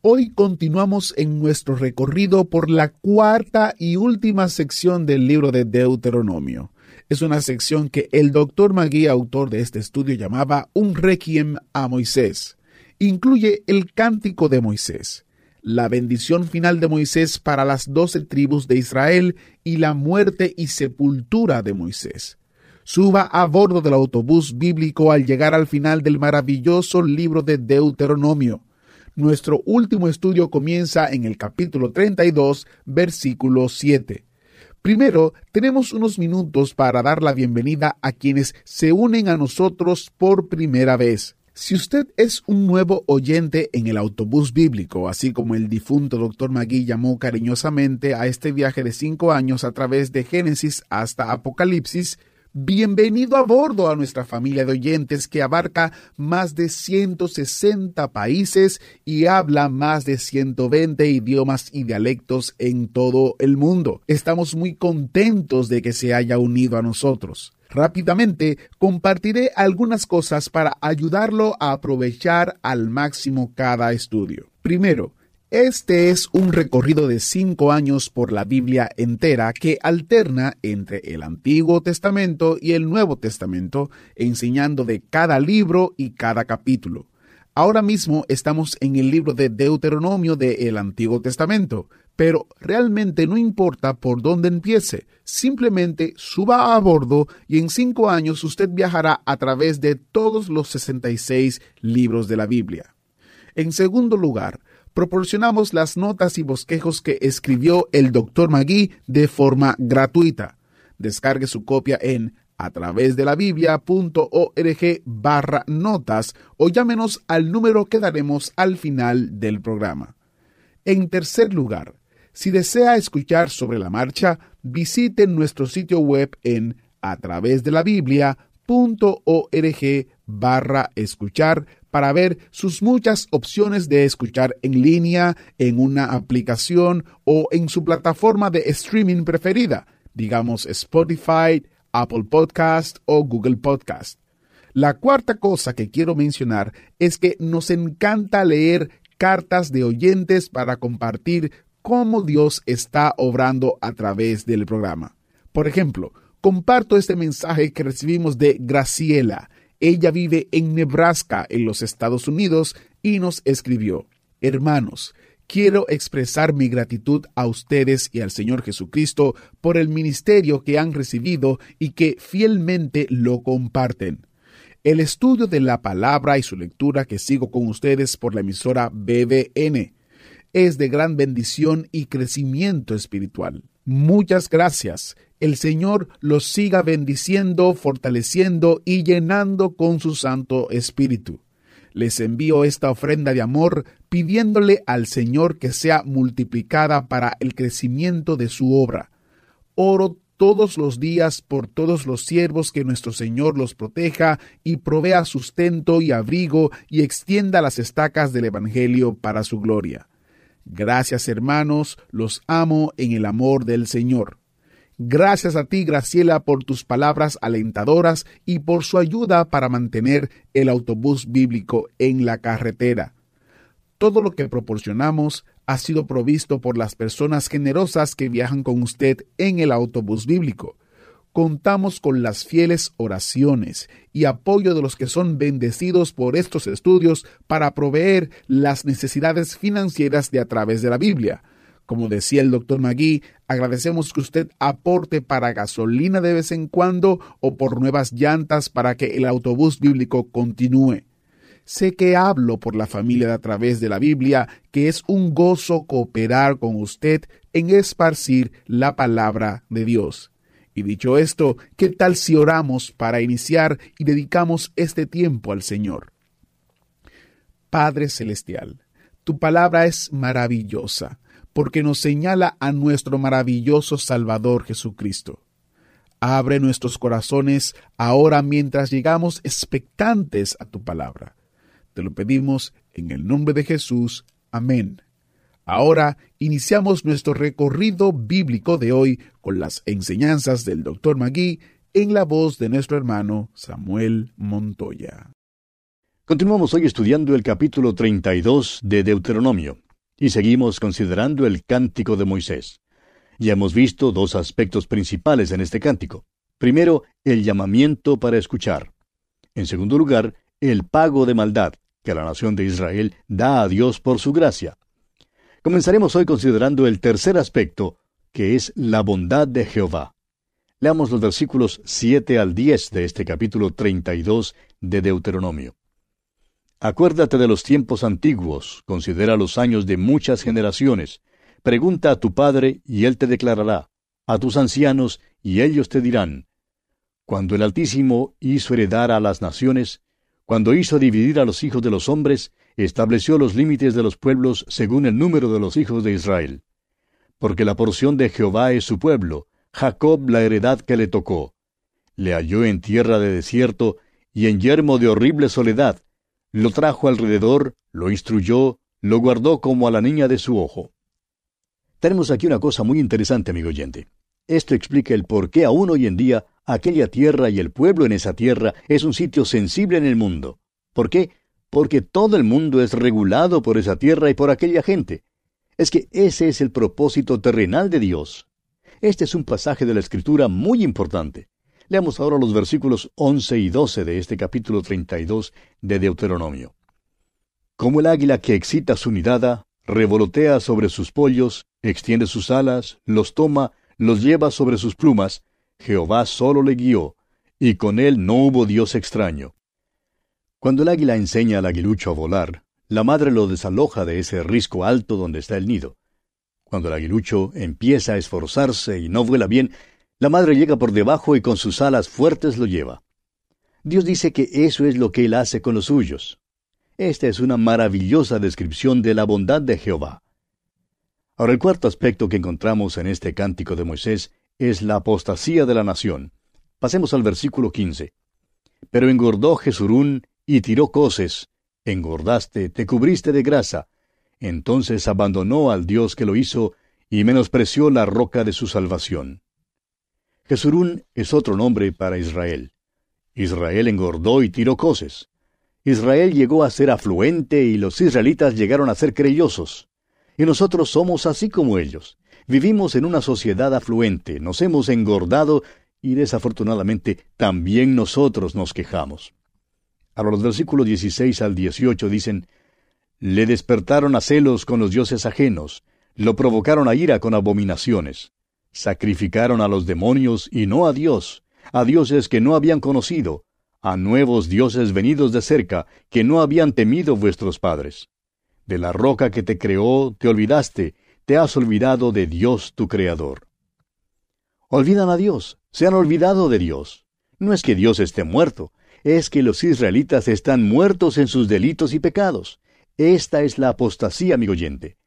Hoy continuamos en nuestro recorrido por la cuarta y última sección del libro de Deuteronomio. Es una sección que el doctor Magui, autor de este estudio, llamaba un requiem a Moisés. Incluye el cántico de Moisés, la bendición final de Moisés para las doce tribus de Israel y la muerte y sepultura de Moisés. Suba a bordo del autobús bíblico al llegar al final del maravilloso libro de Deuteronomio. Nuestro último estudio comienza en el capítulo 32, versículo 7. Primero, tenemos unos minutos para dar la bienvenida a quienes se unen a nosotros por primera vez. Si usted es un nuevo oyente en el autobús bíblico, así como el difunto doctor Magui llamó cariñosamente a este viaje de cinco años a través de Génesis hasta Apocalipsis, bienvenido a bordo a nuestra familia de oyentes que abarca más de 160 países y habla más de 120 idiomas y dialectos en todo el mundo. Estamos muy contentos de que se haya unido a nosotros. Rápidamente compartiré algunas cosas para ayudarlo a aprovechar al máximo cada estudio. Primero, este es un recorrido de cinco años por la Biblia entera que alterna entre el Antiguo Testamento y el Nuevo Testamento, enseñando de cada libro y cada capítulo. Ahora mismo estamos en el libro de Deuteronomio del Antiguo Testamento, pero realmente no importa por dónde empiece, simplemente suba a bordo y en cinco años usted viajará a través de todos los 66 libros de la Biblia. En segundo lugar, proporcionamos las notas y bosquejos que escribió el Dr. Magui de forma gratuita. Descargue su copia en a través de la biblia.org barra notas o llámenos al número que daremos al final del programa. En tercer lugar, si desea escuchar sobre la marcha, visite nuestro sitio web en a través de la biblia.org barra escuchar para ver sus muchas opciones de escuchar en línea, en una aplicación o en su plataforma de streaming preferida, digamos Spotify, Apple Podcast o Google Podcast. La cuarta cosa que quiero mencionar es que nos encanta leer cartas de oyentes para compartir cómo Dios está obrando a través del programa. Por ejemplo, comparto este mensaje que recibimos de Graciela. Ella vive en Nebraska, en los Estados Unidos, y nos escribió, Hermanos, quiero expresar mi gratitud a ustedes y al Señor Jesucristo por el ministerio que han recibido y que fielmente lo comparten. El estudio de la palabra y su lectura que sigo con ustedes por la emisora BBN es de gran bendición y crecimiento espiritual. Muchas gracias. El Señor los siga bendiciendo, fortaleciendo y llenando con su Santo Espíritu. Les envío esta ofrenda de amor pidiéndole al Señor que sea multiplicada para el crecimiento de su obra. Oro todos los días por todos los siervos que nuestro Señor los proteja y provea sustento y abrigo y extienda las estacas del Evangelio para su gloria. Gracias hermanos, los amo en el amor del Señor. Gracias a ti, Graciela, por tus palabras alentadoras y por su ayuda para mantener el autobús bíblico en la carretera. Todo lo que proporcionamos ha sido provisto por las personas generosas que viajan con usted en el autobús bíblico. Contamos con las fieles oraciones y apoyo de los que son bendecidos por estos estudios para proveer las necesidades financieras de a través de la Biblia. Como decía el doctor Magui, agradecemos que usted aporte para gasolina de vez en cuando o por nuevas llantas para que el autobús bíblico continúe. Sé que hablo por la familia a través de la Biblia, que es un gozo cooperar con usted en esparcir la palabra de Dios. Y dicho esto, ¿qué tal si oramos para iniciar y dedicamos este tiempo al Señor? Padre Celestial, tu palabra es maravillosa, porque nos señala a nuestro maravilloso Salvador Jesucristo. Abre nuestros corazones ahora mientras llegamos expectantes a tu palabra. Te lo pedimos en el nombre de Jesús. Amén. Ahora iniciamos nuestro recorrido bíblico de hoy con las enseñanzas del Dr. Magui en la voz de nuestro hermano Samuel Montoya. Continuamos hoy estudiando el capítulo 32 de Deuteronomio y seguimos considerando el cántico de Moisés. Ya hemos visto dos aspectos principales en este cántico. Primero, el llamamiento para escuchar. En segundo lugar, el pago de maldad que la nación de Israel da a Dios por su gracia. Comenzaremos hoy considerando el tercer aspecto, que es la bondad de Jehová. Leamos los versículos 7 al 10 de este capítulo 32 de Deuteronomio. Acuérdate de los tiempos antiguos, considera los años de muchas generaciones. Pregunta a tu padre y él te declarará, a tus ancianos y ellos te dirán. Cuando el Altísimo hizo heredar a las naciones, cuando hizo dividir a los hijos de los hombres, estableció los límites de los pueblos según el número de los hijos de Israel. Porque la porción de Jehová es su pueblo, Jacob la heredad que le tocó. Le halló en tierra de desierto y en yermo de horrible soledad, lo trajo alrededor, lo instruyó, lo guardó como a la niña de su ojo. Tenemos aquí una cosa muy interesante, amigo oyente. Esto explica el por qué aún hoy en día aquella tierra y el pueblo en esa tierra es un sitio sensible en el mundo. ¿Por qué? Porque todo el mundo es regulado por esa tierra y por aquella gente. Es que ese es el propósito terrenal de Dios. Este es un pasaje de la Escritura muy importante. Leamos ahora los versículos 11 y 12 de este capítulo 32 de Deuteronomio. Como el águila que excita su nidada, revolotea sobre sus pollos, extiende sus alas, los toma, los lleva sobre sus plumas, Jehová solo le guió, y con él no hubo Dios extraño. Cuando el águila enseña al aguilucho a volar, la madre lo desaloja de ese risco alto donde está el nido. Cuando el aguilucho empieza a esforzarse y no vuela bien, la madre llega por debajo y con sus alas fuertes lo lleva. Dios dice que eso es lo que Él hace con los suyos. Esta es una maravillosa descripción de la bondad de Jehová. Ahora el cuarto aspecto que encontramos en este cántico de Moisés es la apostasía de la nación. Pasemos al versículo 15. Pero engordó Jesurún y tiró coces, engordaste, te cubriste de grasa. Entonces abandonó al Dios que lo hizo y menospreció la roca de su salvación. Jesurún es otro nombre para Israel. Israel engordó y tiró coces. Israel llegó a ser afluente y los israelitas llegaron a ser creyosos. Y nosotros somos así como ellos. Vivimos en una sociedad afluente, nos hemos engordado y desafortunadamente también nosotros nos quejamos. Ahora los versículos 16 al 18 dicen, Le despertaron a celos con los dioses ajenos, lo provocaron a ira con abominaciones. Sacrificaron a los demonios y no a Dios, a dioses que no habían conocido, a nuevos dioses venidos de cerca, que no habían temido vuestros padres. De la roca que te creó te olvidaste, te has olvidado de Dios tu Creador. Olvidan a Dios, se han olvidado de Dios. No es que Dios esté muerto, es que los israelitas están muertos en sus delitos y pecados. Esta es la apostasía, amigo oyente.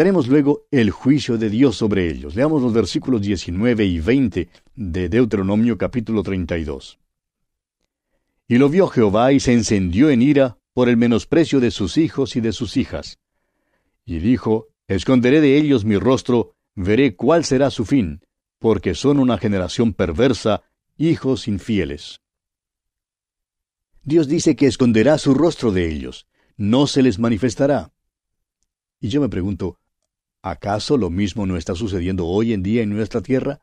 Tenemos luego el juicio de Dios sobre ellos. Leamos los versículos 19 y 20 de Deuteronomio capítulo 32. Y lo vio Jehová y se encendió en ira por el menosprecio de sus hijos y de sus hijas. Y dijo, Esconderé de ellos mi rostro, veré cuál será su fin, porque son una generación perversa, hijos infieles. Dios dice que esconderá su rostro de ellos, no se les manifestará. Y yo me pregunto, ¿Acaso lo mismo no está sucediendo hoy en día en nuestra tierra?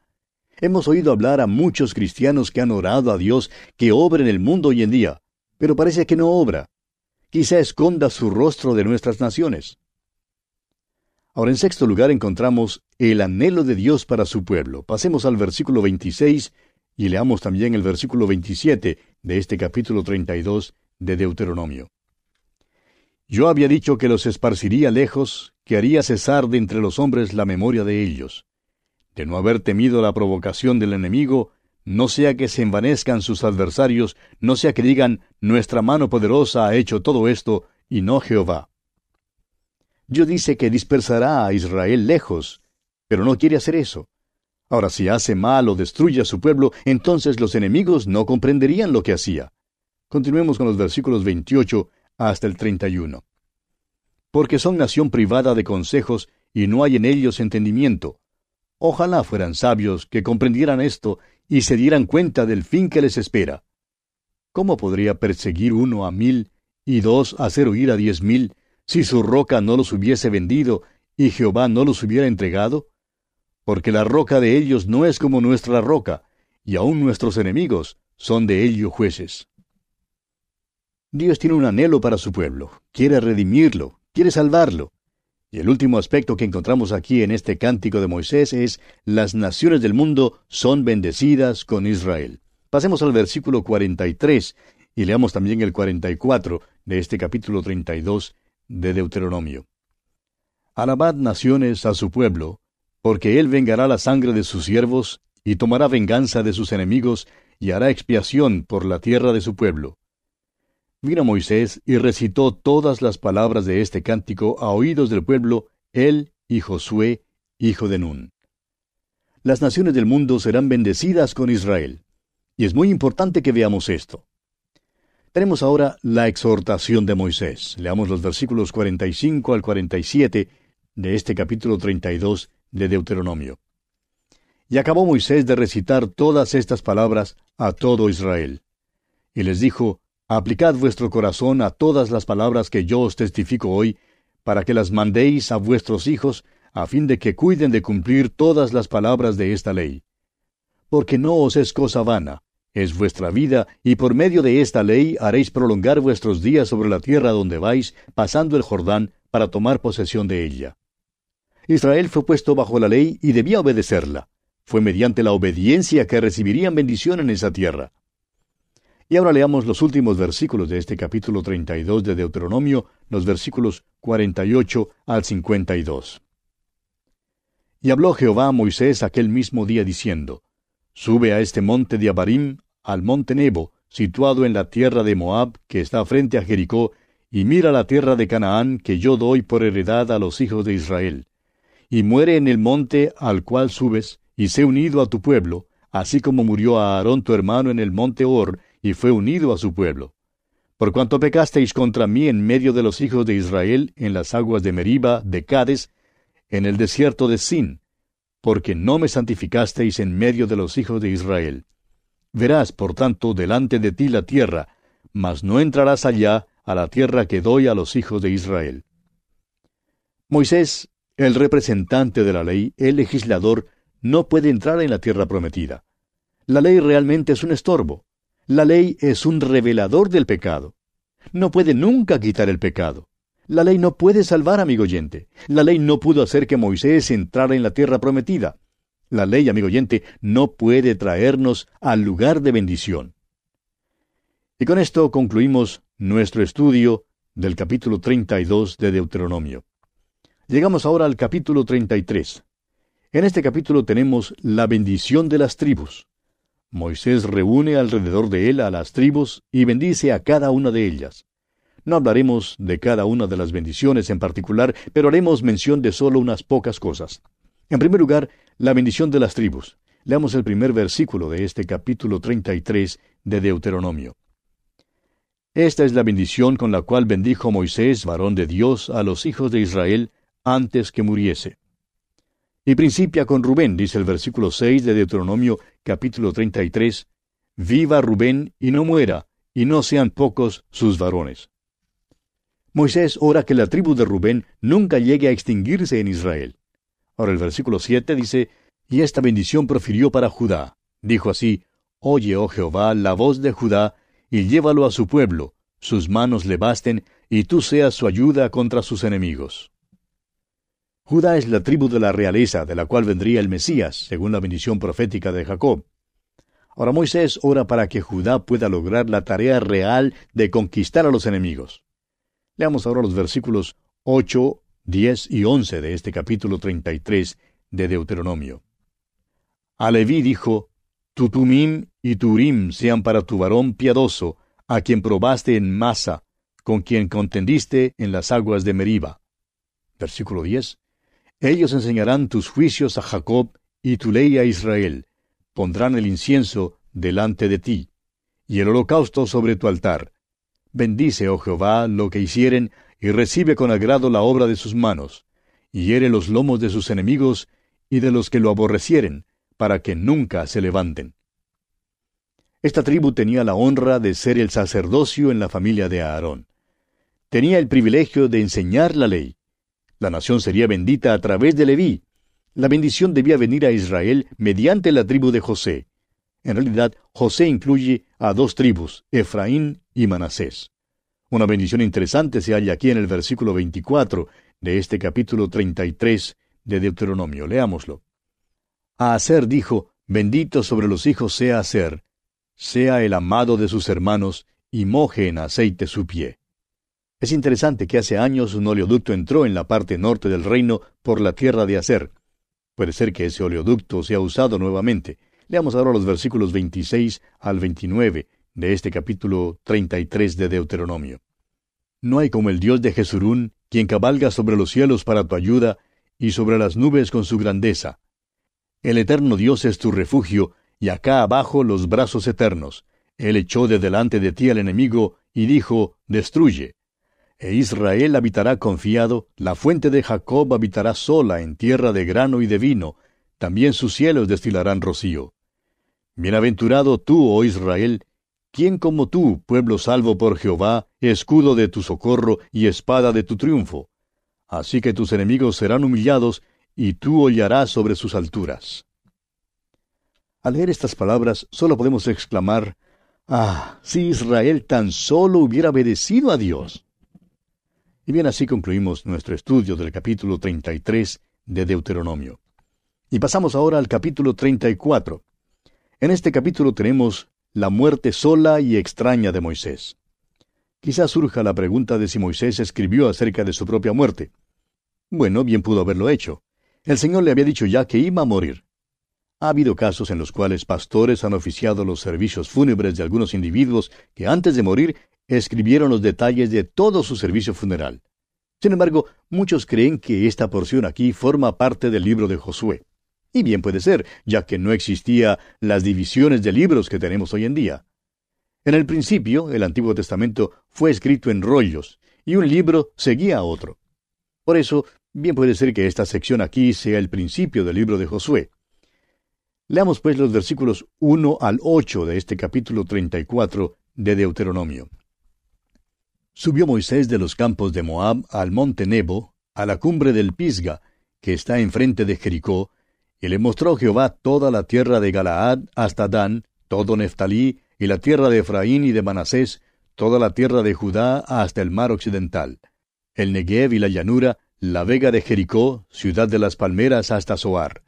Hemos oído hablar a muchos cristianos que han orado a Dios que obra en el mundo hoy en día, pero parece que no obra. Quizá esconda su rostro de nuestras naciones. Ahora, en sexto lugar encontramos el anhelo de Dios para su pueblo. Pasemos al versículo 26 y leamos también el versículo 27 de este capítulo 32 de Deuteronomio. Yo había dicho que los esparciría lejos, que haría cesar de entre los hombres la memoria de ellos. De no haber temido la provocación del enemigo, no sea que se envanezcan sus adversarios, no sea que digan, nuestra mano poderosa ha hecho todo esto, y no Jehová. Dios dice que dispersará a Israel lejos, pero no quiere hacer eso. Ahora, si hace mal o destruye a su pueblo, entonces los enemigos no comprenderían lo que hacía. Continuemos con los versículos 28 hasta el 31. Porque son nación privada de consejos y no hay en ellos entendimiento. Ojalá fueran sabios que comprendieran esto y se dieran cuenta del fin que les espera. ¿Cómo podría perseguir uno a mil y dos hacer huir a diez mil si su roca no los hubiese vendido y Jehová no los hubiera entregado? porque la roca de ellos no es como nuestra roca, y aun nuestros enemigos son de ellos jueces. Dios tiene un anhelo para su pueblo, quiere redimirlo, quiere salvarlo. Y el último aspecto que encontramos aquí en este cántico de Moisés es, las naciones del mundo son bendecidas con Israel. Pasemos al versículo 43 y leamos también el 44 de este capítulo 32 de Deuteronomio. Alabad naciones a su pueblo, porque él vengará la sangre de sus siervos, y tomará venganza de sus enemigos, y hará expiación por la tierra de su pueblo. Vino Moisés y recitó todas las palabras de este cántico a oídos del pueblo, él y Josué, hijo de Nun. Las naciones del mundo serán bendecidas con Israel. Y es muy importante que veamos esto. Tenemos ahora la exhortación de Moisés. Leamos los versículos 45 al 47 de este capítulo 32 de Deuteronomio. Y acabó Moisés de recitar todas estas palabras a todo Israel. Y les dijo, Aplicad vuestro corazón a todas las palabras que yo os testifico hoy, para que las mandéis a vuestros hijos, a fin de que cuiden de cumplir todas las palabras de esta ley. Porque no os es cosa vana, es vuestra vida, y por medio de esta ley haréis prolongar vuestros días sobre la tierra donde vais, pasando el Jordán, para tomar posesión de ella. Israel fue puesto bajo la ley y debía obedecerla. Fue mediante la obediencia que recibirían bendición en esa tierra. Y ahora leamos los últimos versículos de este capítulo 32 de Deuteronomio, los versículos 48 al 52. Y habló Jehová a Moisés aquel mismo día diciendo, Sube a este monte de Abarim, al monte Nebo, situado en la tierra de Moab, que está frente a Jericó, y mira la tierra de Canaán, que yo doy por heredad a los hijos de Israel y muere en el monte al cual subes, y sé unido a tu pueblo, así como murió Aarón tu hermano en el monte Hor, y fue unido a su pueblo. Por cuanto pecasteis contra mí en medio de los hijos de Israel, en las aguas de Meriba, de Cades, en el desierto de Sin, porque no me santificasteis en medio de los hijos de Israel. Verás, por tanto, delante de ti la tierra, mas no entrarás allá a la tierra que doy a los hijos de Israel. Moisés el representante de la ley, el legislador, no puede entrar en la tierra prometida. La ley realmente es un estorbo. La ley es un revelador del pecado. No puede nunca quitar el pecado. La ley no puede salvar, amigo oyente. La ley no pudo hacer que Moisés entrara en la tierra prometida. La ley, amigo oyente, no puede traernos al lugar de bendición. Y con esto concluimos nuestro estudio del capítulo 32 de Deuteronomio. Llegamos ahora al capítulo 33. En este capítulo tenemos la bendición de las tribus. Moisés reúne alrededor de él a las tribus y bendice a cada una de ellas. No hablaremos de cada una de las bendiciones en particular, pero haremos mención de solo unas pocas cosas. En primer lugar, la bendición de las tribus. Leamos el primer versículo de este capítulo 33 de Deuteronomio. Esta es la bendición con la cual bendijo Moisés, varón de Dios, a los hijos de Israel, antes que muriese. Y principia con Rubén, dice el versículo 6 de Deuteronomio capítulo 33, Viva Rubén y no muera, y no sean pocos sus varones. Moisés ora que la tribu de Rubén nunca llegue a extinguirse en Israel. Ahora el versículo 7 dice, Y esta bendición profirió para Judá. Dijo así, Oye, oh Jehová, la voz de Judá, y llévalo a su pueblo, sus manos le basten, y tú seas su ayuda contra sus enemigos. Judá es la tribu de la realeza de la cual vendría el Mesías, según la bendición profética de Jacob. Ahora Moisés ora para que Judá pueda lograr la tarea real de conquistar a los enemigos. Leamos ahora los versículos 8, 10 y 11 de este capítulo 33 de Deuteronomio. A Leví dijo, Tu tumim y turim sean para tu varón piadoso, a quien probaste en masa, con quien contendiste en las aguas de Meriba. Versículo 10. Ellos enseñarán tus juicios a Jacob y tu ley a Israel. Pondrán el incienso delante de ti, y el holocausto sobre tu altar. Bendice, oh Jehová, lo que hicieren, y recibe con agrado la obra de sus manos, y hiere los lomos de sus enemigos y de los que lo aborrecieren, para que nunca se levanten. Esta tribu tenía la honra de ser el sacerdocio en la familia de Aarón. Tenía el privilegio de enseñar la ley. La nación sería bendita a través de Leví. La bendición debía venir a Israel mediante la tribu de José. En realidad, José incluye a dos tribus, Efraín y Manasés. Una bendición interesante se halla aquí en el versículo 24 de este capítulo 33 de Deuteronomio. Leámoslo. A Aser dijo, Bendito sobre los hijos sea Aser, sea el amado de sus hermanos, y moje en aceite su pie. Es interesante que hace años un oleoducto entró en la parte norte del reino por la tierra de Aser. Puede ser que ese oleoducto sea usado nuevamente. Leamos ahora los versículos 26 al 29 de este capítulo 33 de Deuteronomio. No hay como el Dios de Jesurún, quien cabalga sobre los cielos para tu ayuda, y sobre las nubes con su grandeza. El eterno Dios es tu refugio, y acá abajo los brazos eternos. Él echó de delante de ti al enemigo, y dijo, Destruye. E Israel habitará confiado, la fuente de Jacob habitará sola en tierra de grano y de vino, también sus cielos destilarán rocío. Bienaventurado tú, oh Israel, ¿Quién como tú, pueblo salvo por Jehová, escudo de tu socorro y espada de tu triunfo? Así que tus enemigos serán humillados, y tú hollarás sobre sus alturas. Al leer estas palabras, solo podemos exclamar, Ah, si Israel tan solo hubiera obedecido a Dios. Y bien así concluimos nuestro estudio del capítulo 33 de Deuteronomio. Y pasamos ahora al capítulo 34. En este capítulo tenemos la muerte sola y extraña de Moisés. Quizás surja la pregunta de si Moisés escribió acerca de su propia muerte. Bueno, bien pudo haberlo hecho. El Señor le había dicho ya que iba a morir. Ha habido casos en los cuales pastores han oficiado los servicios fúnebres de algunos individuos que antes de morir escribieron los detalles de todo su servicio funeral. Sin embargo, muchos creen que esta porción aquí forma parte del libro de Josué. Y bien puede ser, ya que no existía las divisiones de libros que tenemos hoy en día. En el principio, el Antiguo Testamento fue escrito en rollos, y un libro seguía a otro. Por eso, bien puede ser que esta sección aquí sea el principio del libro de Josué. Leamos pues los versículos 1 al 8 de este capítulo 34 de Deuteronomio. Subió Moisés de los campos de Moab al monte Nebo, a la cumbre del Pisga, que está enfrente de Jericó, y le mostró Jehová toda la tierra de Galaad hasta Dan, todo Neftalí, y la tierra de Efraín y de Manasés, toda la tierra de Judá hasta el mar occidental, el Negev y la llanura, la vega de Jericó, ciudad de las palmeras hasta Zoar.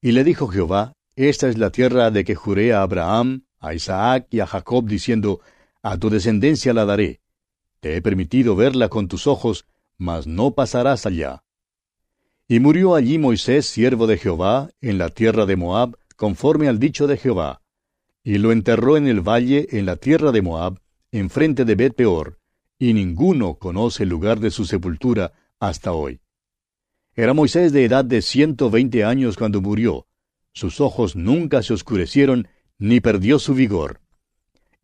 Y le dijo Jehová, Esta es la tierra de que juré a Abraham, a Isaac y a Jacob, diciendo, A tu descendencia la daré. Te he permitido verla con tus ojos, mas no pasarás allá. Y murió allí Moisés, siervo de Jehová, en la tierra de Moab, conforme al dicho de Jehová. Y lo enterró en el valle, en la tierra de Moab, enfrente de Bet Peor, y ninguno conoce el lugar de su sepultura hasta hoy. Era Moisés de edad de ciento veinte años cuando murió. Sus ojos nunca se oscurecieron, ni perdió su vigor.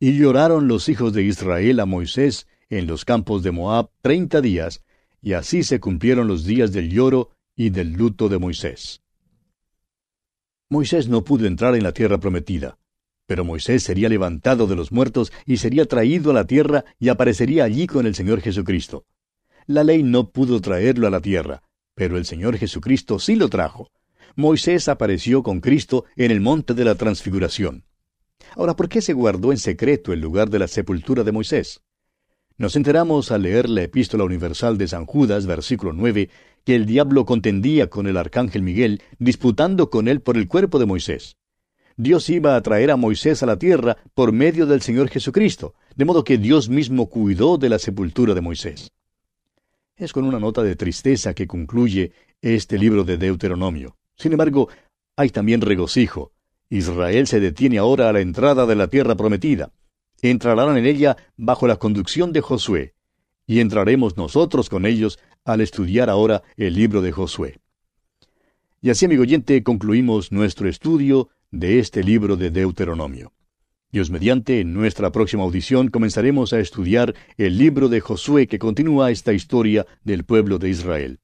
Y lloraron los hijos de Israel a Moisés en los campos de Moab treinta días, y así se cumplieron los días del lloro y del luto de Moisés. Moisés no pudo entrar en la tierra prometida, pero Moisés sería levantado de los muertos y sería traído a la tierra y aparecería allí con el Señor Jesucristo. La ley no pudo traerlo a la tierra, pero el Señor Jesucristo sí lo trajo. Moisés apareció con Cristo en el monte de la transfiguración. Ahora, ¿por qué se guardó en secreto el lugar de la sepultura de Moisés? Nos enteramos al leer la epístola universal de San Judas, versículo 9, que el diablo contendía con el arcángel Miguel, disputando con él por el cuerpo de Moisés. Dios iba a traer a Moisés a la tierra por medio del Señor Jesucristo, de modo que Dios mismo cuidó de la sepultura de Moisés. Es con una nota de tristeza que concluye este libro de Deuteronomio. Sin embargo, hay también regocijo. Israel se detiene ahora a la entrada de la tierra prometida. Entrarán en ella bajo la conducción de Josué. y entraremos nosotros con ellos al estudiar ahora el libro de Josué. Y así, amigo oyente, concluimos nuestro estudio de este libro de Deuteronomio. Dios mediante, en nuestra próxima audición comenzaremos a estudiar el libro de Josué que continúa esta historia del pueblo de Israel.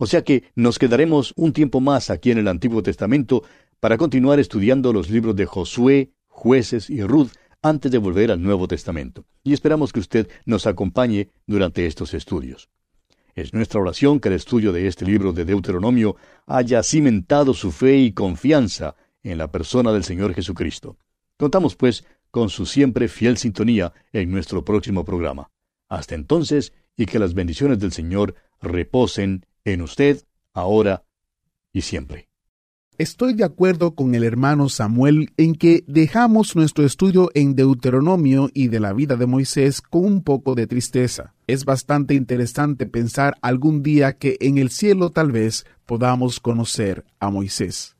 O sea que nos quedaremos un tiempo más aquí en el Antiguo Testamento para continuar estudiando los libros de Josué, jueces y Ruth antes de volver al Nuevo Testamento. Y esperamos que usted nos acompañe durante estos estudios. Es nuestra oración que el estudio de este libro de Deuteronomio haya cimentado su fe y confianza en la persona del Señor Jesucristo. Contamos, pues, con su siempre fiel sintonía en nuestro próximo programa. Hasta entonces, y que las bendiciones del Señor reposen en usted, ahora y siempre. Estoy de acuerdo con el hermano Samuel en que dejamos nuestro estudio en Deuteronomio y de la vida de Moisés con un poco de tristeza. Es bastante interesante pensar algún día que en el cielo tal vez podamos conocer a Moisés.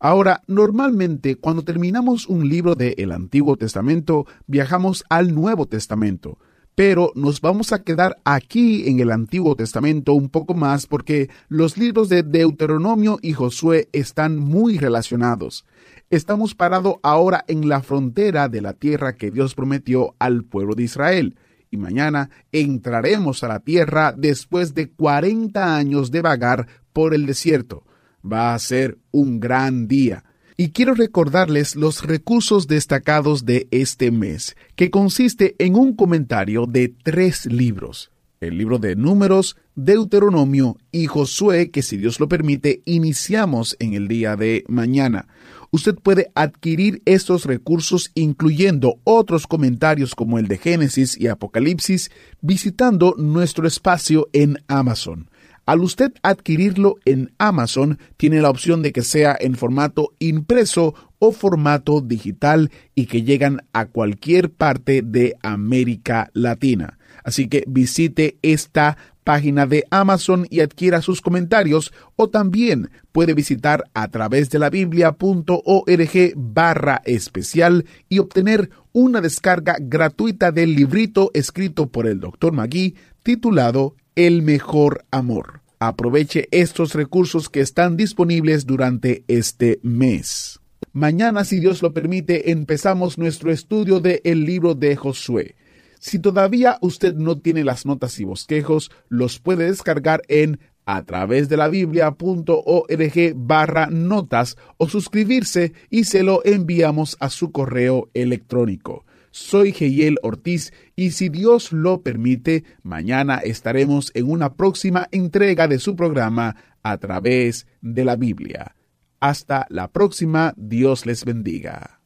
Ahora, normalmente cuando terminamos un libro del Antiguo Testamento, viajamos al Nuevo Testamento, pero nos vamos a quedar aquí en el Antiguo Testamento un poco más porque los libros de Deuteronomio y Josué están muy relacionados. Estamos parados ahora en la frontera de la tierra que Dios prometió al pueblo de Israel, y mañana entraremos a la tierra después de 40 años de vagar por el desierto. Va a ser un gran día. Y quiero recordarles los recursos destacados de este mes, que consiste en un comentario de tres libros. El libro de Números, Deuteronomio y Josué, que si Dios lo permite, iniciamos en el día de mañana. Usted puede adquirir estos recursos incluyendo otros comentarios como el de Génesis y Apocalipsis visitando nuestro espacio en Amazon. Al usted adquirirlo en Amazon, tiene la opción de que sea en formato impreso o formato digital y que llegan a cualquier parte de América Latina. Así que visite esta página de Amazon y adquiera sus comentarios o también puede visitar a través de la biblia.org barra especial y obtener una descarga gratuita del librito escrito por el Dr. Magui titulado el mejor amor. Aproveche estos recursos que están disponibles durante este mes. Mañana, si Dios lo permite, empezamos nuestro estudio del el libro de Josué. Si todavía usted no tiene las notas y bosquejos, los puede descargar en a través de la biblia.org barra notas o suscribirse y se lo enviamos a su correo electrónico. Soy Geyel Ortiz y si Dios lo permite, mañana estaremos en una próxima entrega de su programa a través de la Biblia. Hasta la próxima, Dios les bendiga.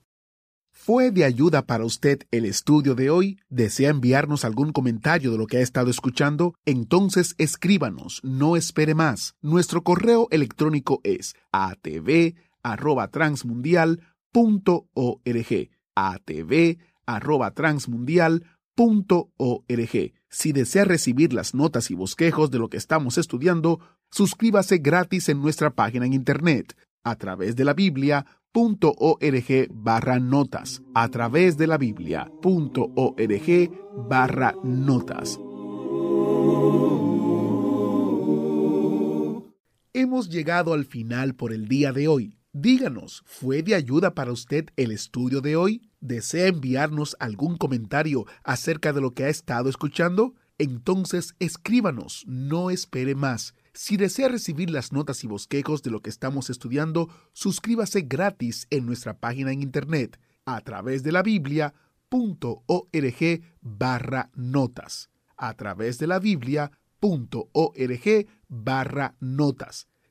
¿Fue de ayuda para usted el estudio de hoy? ¿Desea enviarnos algún comentario de lo que ha estado escuchando? Entonces escríbanos, no espere más. Nuestro correo electrónico es atv@transmundial.org. atv arroba transmundial.org. Si desea recibir las notas y bosquejos de lo que estamos estudiando, suscríbase gratis en nuestra página en internet a través de la biblia.org barra notas a través de la biblia.org barra notas. Hemos llegado al final por el día de hoy. Díganos, ¿fue de ayuda para usted el estudio de hoy? ¿Desea enviarnos algún comentario acerca de lo que ha estado escuchando? Entonces escríbanos, no espere más. Si desea recibir las notas y bosquejos de lo que estamos estudiando, suscríbase gratis en nuestra página en internet a través de la biblia.org barra notas. A través de la biblia.org barra notas.